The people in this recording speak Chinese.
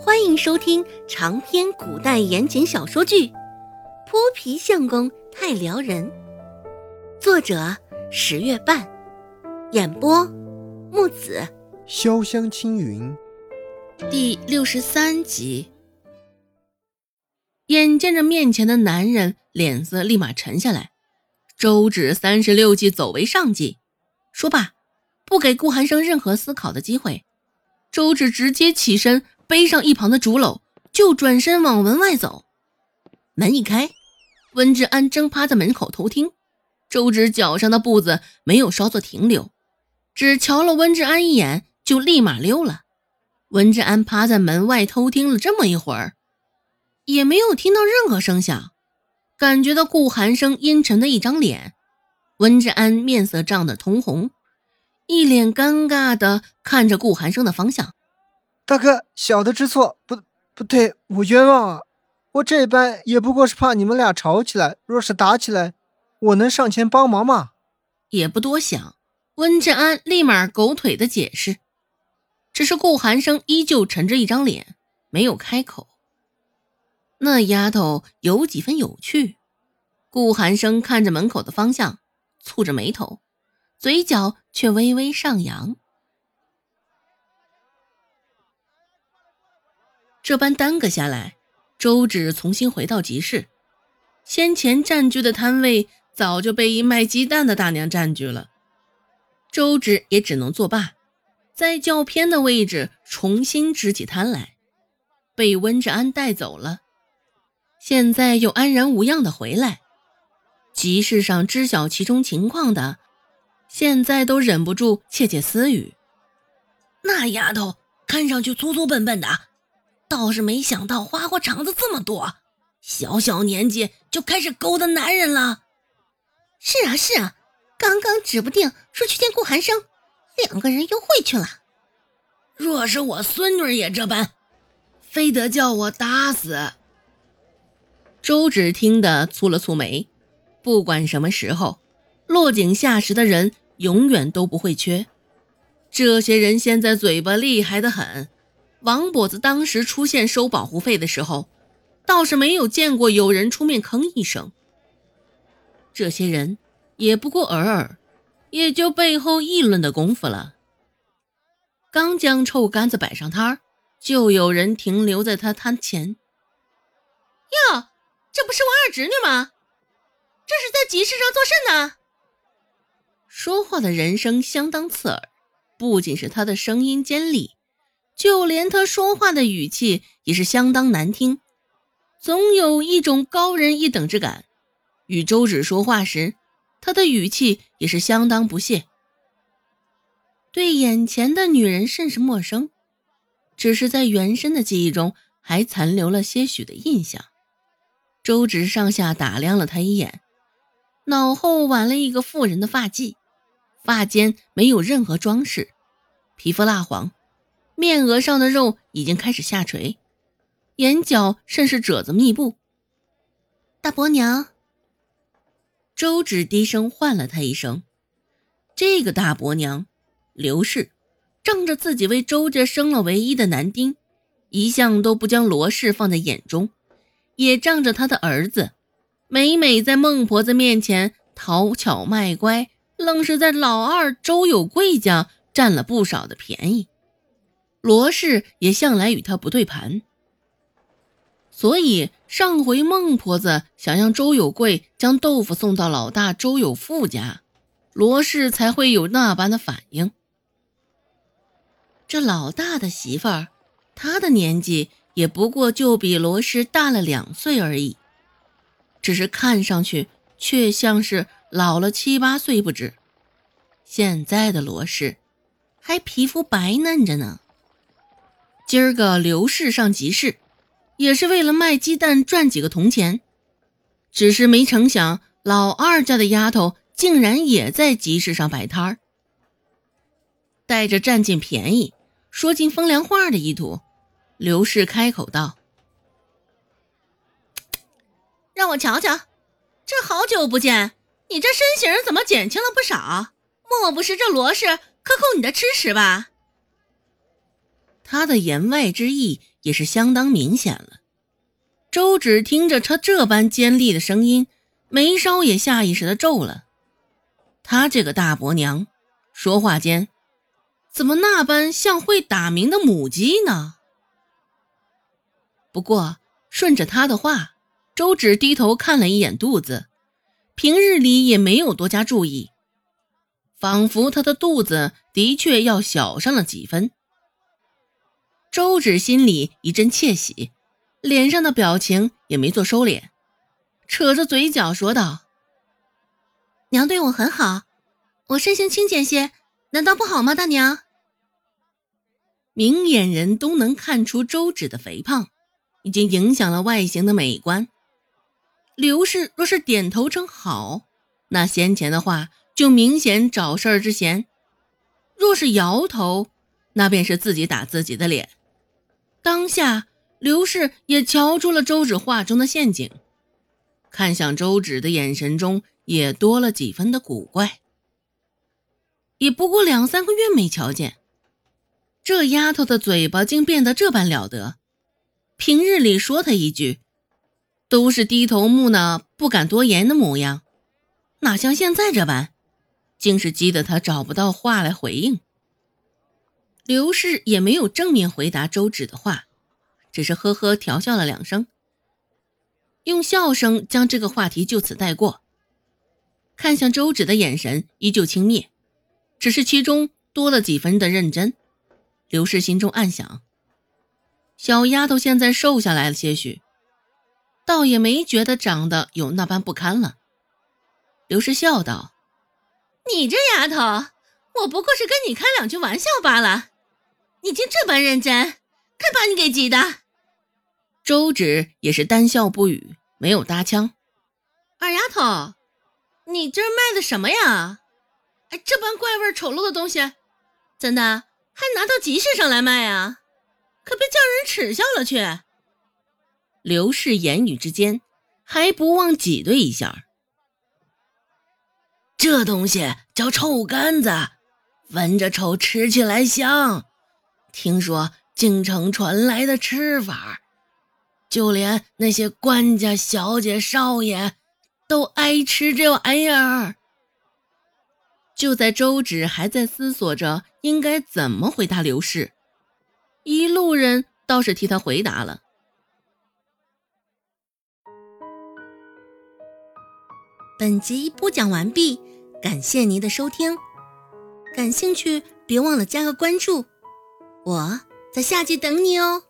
欢迎收听长篇古代言情小说剧《泼皮相公太撩人》，作者十月半，演播木子潇湘青云，第六十三集。眼见着面前的男人，脸色立马沉下来。周芷三十六计，走为上计。说罢，不给顾寒生任何思考的机会，周芷直接起身。背上一旁的竹篓，就转身往门外走。门一开，温志安正趴在门口偷听。周芷脚上的步子没有稍作停留，只瞧了温志安一眼，就立马溜了。温志安趴在门外偷听了这么一会儿，也没有听到任何声响，感觉到顾寒生阴沉的一张脸。温志安面色涨得通红，一脸尴尬的看着顾寒生的方向。大哥，小的知错，不不对，我冤枉啊！我这般也不过是怕你们俩吵起来，若是打起来，我能上前帮忙吗？也不多想，温志安立马狗腿的解释。只是顾寒生依旧沉着一张脸，没有开口。那丫头有几分有趣。顾寒生看着门口的方向，蹙着眉头，嘴角却微微上扬。这般耽搁下来，周芷重新回到集市，先前占据的摊位早就被一卖鸡蛋的大娘占据了。周芷也只能作罢，在较偏的位置重新支起摊来。被温志安带走了，现在又安然无恙的回来。集市上知晓其中情况的，现在都忍不住窃窃私语：那丫头看上去粗粗笨笨的。倒是没想到花花肠子这么多，小小年纪就开始勾搭男人了。是啊是啊，刚刚指不定说去见顾寒生，两个人又会去了。若是我孙女也这般，非得叫我打死。周芷听得蹙了蹙眉，不管什么时候，落井下石的人永远都不会缺。这些人现在嘴巴厉害的很。王跛子当时出现收保护费的时候，倒是没有见过有人出面吭一声。这些人也不过尔尔，也就背后议论的功夫了。刚将臭干子摆上摊儿，就有人停留在他摊前。哟，这不是我二侄女吗？这是在集市上做甚呢？说话的人声相当刺耳，不仅是他的声音尖利。就连他说话的语气也是相当难听，总有一种高人一等之感。与周芷说话时，他的语气也是相当不屑，对眼前的女人甚是陌生，只是在原身的记忆中还残留了些许的印象。周芷上下打量了他一眼，脑后挽了一个妇人的发髻，发间没有任何装饰，皮肤蜡黄。面额上的肉已经开始下垂，眼角甚是褶子密布。大伯娘，周芷低声唤了他一声。这个大伯娘刘氏，仗着自己为周家生了唯一的男丁，一向都不将罗氏放在眼中，也仗着他的儿子，每每在孟婆子面前讨巧卖乖，愣是在老二周有贵家占了不少的便宜。罗氏也向来与他不对盘，所以上回孟婆子想让周有贵将豆腐送到老大周有富家，罗氏才会有那般的反应。这老大的媳妇儿，她的年纪也不过就比罗氏大了两岁而已，只是看上去却像是老了七八岁不止。现在的罗氏还皮肤白嫩着呢。今儿个刘氏上集市，也是为了卖鸡蛋赚几个铜钱。只是没成想，老二家的丫头竟然也在集市上摆摊儿，带着占尽便宜、说尽风凉话的意图。刘氏开口道：“让我瞧瞧，这好久不见，你这身形怎么减轻了不少？莫不是这罗氏克扣你的吃食吧？”他的言外之意也是相当明显了。周芷听着他这般尖利的声音，眉梢也下意识的皱了。他这个大伯娘，说话间，怎么那般像会打鸣的母鸡呢？不过顺着他的话，周芷低头看了一眼肚子，平日里也没有多加注意，仿佛他的肚子的确要小上了几分。周芷心里一阵窃喜，脸上的表情也没做收敛，扯着嘴角说道：“娘对我很好，我身形清简些，难道不好吗？大娘。”明眼人都能看出周芷的肥胖已经影响了外形的美观。刘氏若是点头称好，那先前的话就明显找事儿之嫌；若是摇头，那便是自己打自己的脸。当下，刘氏也瞧出了周芷话中的陷阱，看向周芷的眼神中也多了几分的古怪。也不过两三个月没瞧见，这丫头的嘴巴竟变得这般了得。平日里说她一句，都是低头木讷，不敢多言的模样，哪像现在这般，竟是激得她找不到话来回应。刘氏也没有正面回答周芷的话，只是呵呵调笑了两声，用笑声将这个话题就此带过。看向周芷的眼神依旧轻蔑，只是其中多了几分的认真。刘氏心中暗想：小丫头现在瘦下来了些许，倒也没觉得长得有那般不堪了。刘氏笑道：“你这丫头，我不过是跟你开两句玩笑罢了。”你竟这般认真，看把你给急的！周芷也是单笑不语，没有搭腔。二丫头，你这卖的什么呀？哎，这般怪味丑陋的东西，怎的还拿到集市上来卖啊？可别叫人耻笑了去！刘氏言语之间还不忘挤兑一下。这东西叫臭干子，闻着臭，吃起来香。听说京城传来的吃法，就连那些官家、小姐、少爷都爱吃这玩意儿。就在周芷还在思索着应该怎么回答刘氏，一路人倒是替他回答了。本集播讲完毕，感谢您的收听。感兴趣，别忘了加个关注。我在下集等你哦。